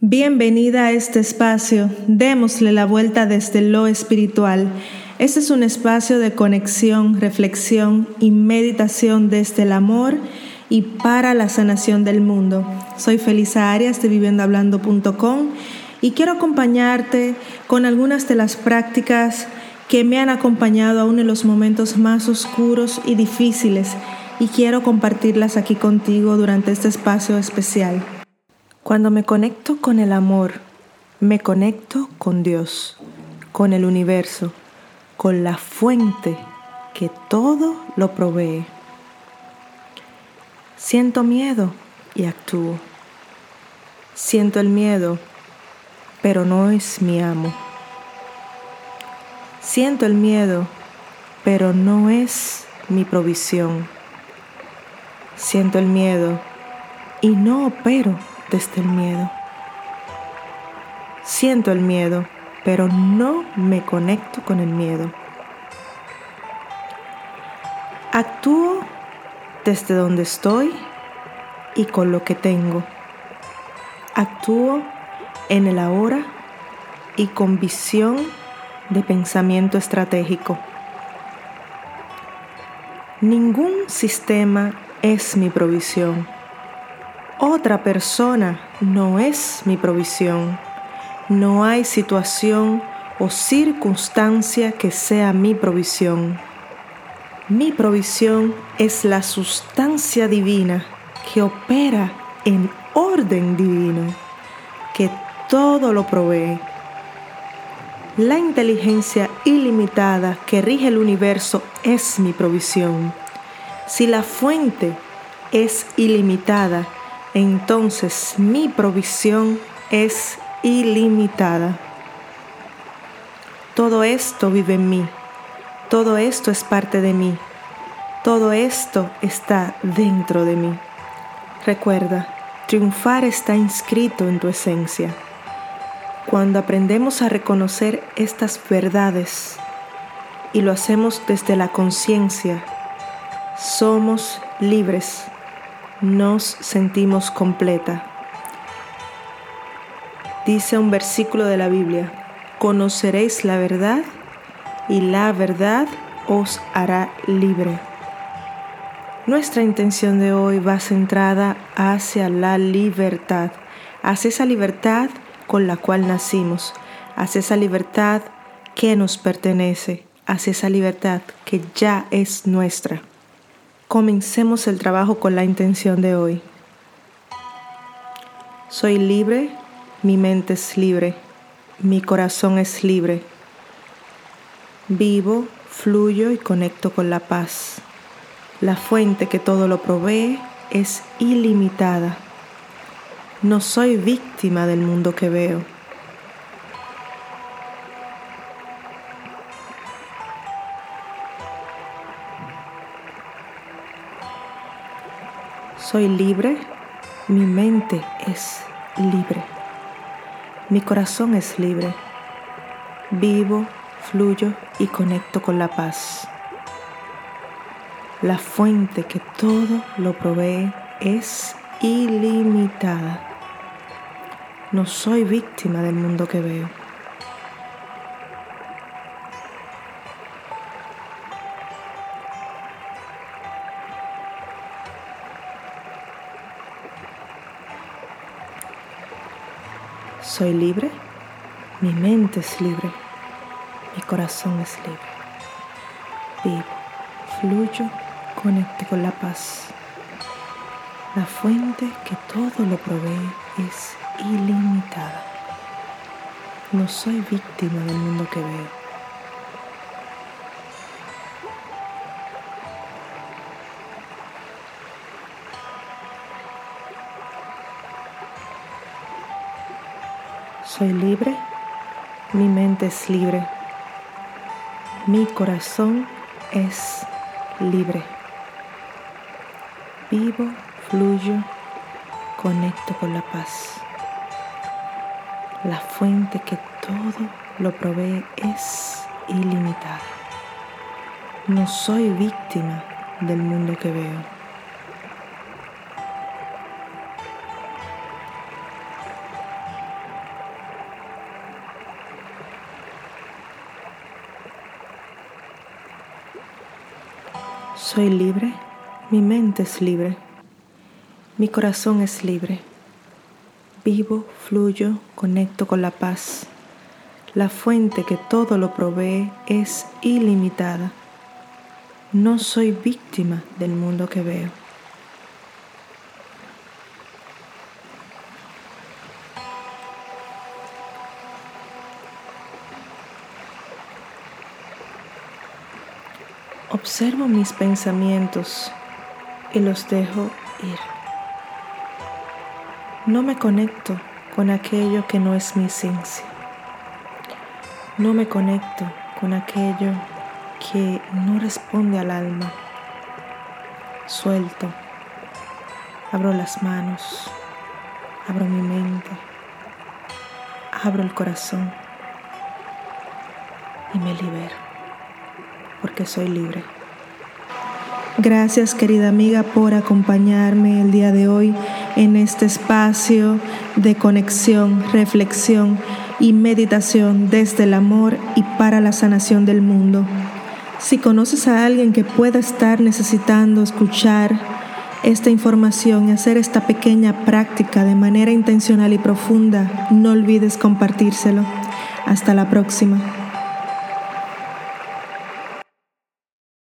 Bienvenida a este espacio. Démosle la vuelta desde lo espiritual. Este es un espacio de conexión, reflexión y meditación desde el amor y para la sanación del mundo. Soy Felisa Arias de viviendohablando.com y quiero acompañarte con algunas de las prácticas que me han acompañado aún en los momentos más oscuros y difíciles y quiero compartirlas aquí contigo durante este espacio especial. Cuando me conecto con el amor, me conecto con Dios, con el universo, con la fuente que todo lo provee. Siento miedo y actúo. Siento el miedo, pero no es mi amo. Siento el miedo, pero no es mi provisión. Siento el miedo y no opero desde el miedo. Siento el miedo, pero no me conecto con el miedo. Actúo desde donde estoy y con lo que tengo. Actúo en el ahora y con visión de pensamiento estratégico. Ningún sistema es mi provisión otra persona no es mi provisión. No hay situación o circunstancia que sea mi provisión. Mi provisión es la sustancia divina que opera en orden divino, que todo lo provee. La inteligencia ilimitada que rige el universo es mi provisión. Si la fuente es ilimitada, entonces mi provisión es ilimitada. Todo esto vive en mí, todo esto es parte de mí, todo esto está dentro de mí. Recuerda, triunfar está inscrito en tu esencia. Cuando aprendemos a reconocer estas verdades y lo hacemos desde la conciencia, somos libres nos sentimos completa. Dice un versículo de la Biblia, conoceréis la verdad y la verdad os hará libre. Nuestra intención de hoy va centrada hacia la libertad, hacia esa libertad con la cual nacimos, hacia esa libertad que nos pertenece, hacia esa libertad que ya es nuestra. Comencemos el trabajo con la intención de hoy. Soy libre, mi mente es libre, mi corazón es libre. Vivo, fluyo y conecto con la paz. La fuente que todo lo provee es ilimitada. No soy víctima del mundo que veo. Soy libre, mi mente es libre, mi corazón es libre. Vivo, fluyo y conecto con la paz. La fuente que todo lo provee es ilimitada. No soy víctima del mundo que veo. Soy libre, mi mente es libre, mi corazón es libre. Vivo, fluyo, conecto con la paz. La fuente que todo lo provee es ilimitada. No soy víctima del mundo que veo. Soy libre, mi mente es libre, mi corazón es libre. Vivo, fluyo, conecto con la paz. La fuente que todo lo provee es ilimitada. No soy víctima del mundo que veo. Soy libre, mi mente es libre, mi corazón es libre. Vivo, fluyo, conecto con la paz. La fuente que todo lo provee es ilimitada. No soy víctima del mundo que veo. Observo mis pensamientos y los dejo ir. No me conecto con aquello que no es mi esencia. No me conecto con aquello que no responde al alma. Suelto, abro las manos, abro mi mente, abro el corazón y me libero porque soy libre. Gracias querida amiga por acompañarme el día de hoy en este espacio de conexión, reflexión y meditación desde el amor y para la sanación del mundo. Si conoces a alguien que pueda estar necesitando escuchar esta información y hacer esta pequeña práctica de manera intencional y profunda, no olvides compartírselo. Hasta la próxima.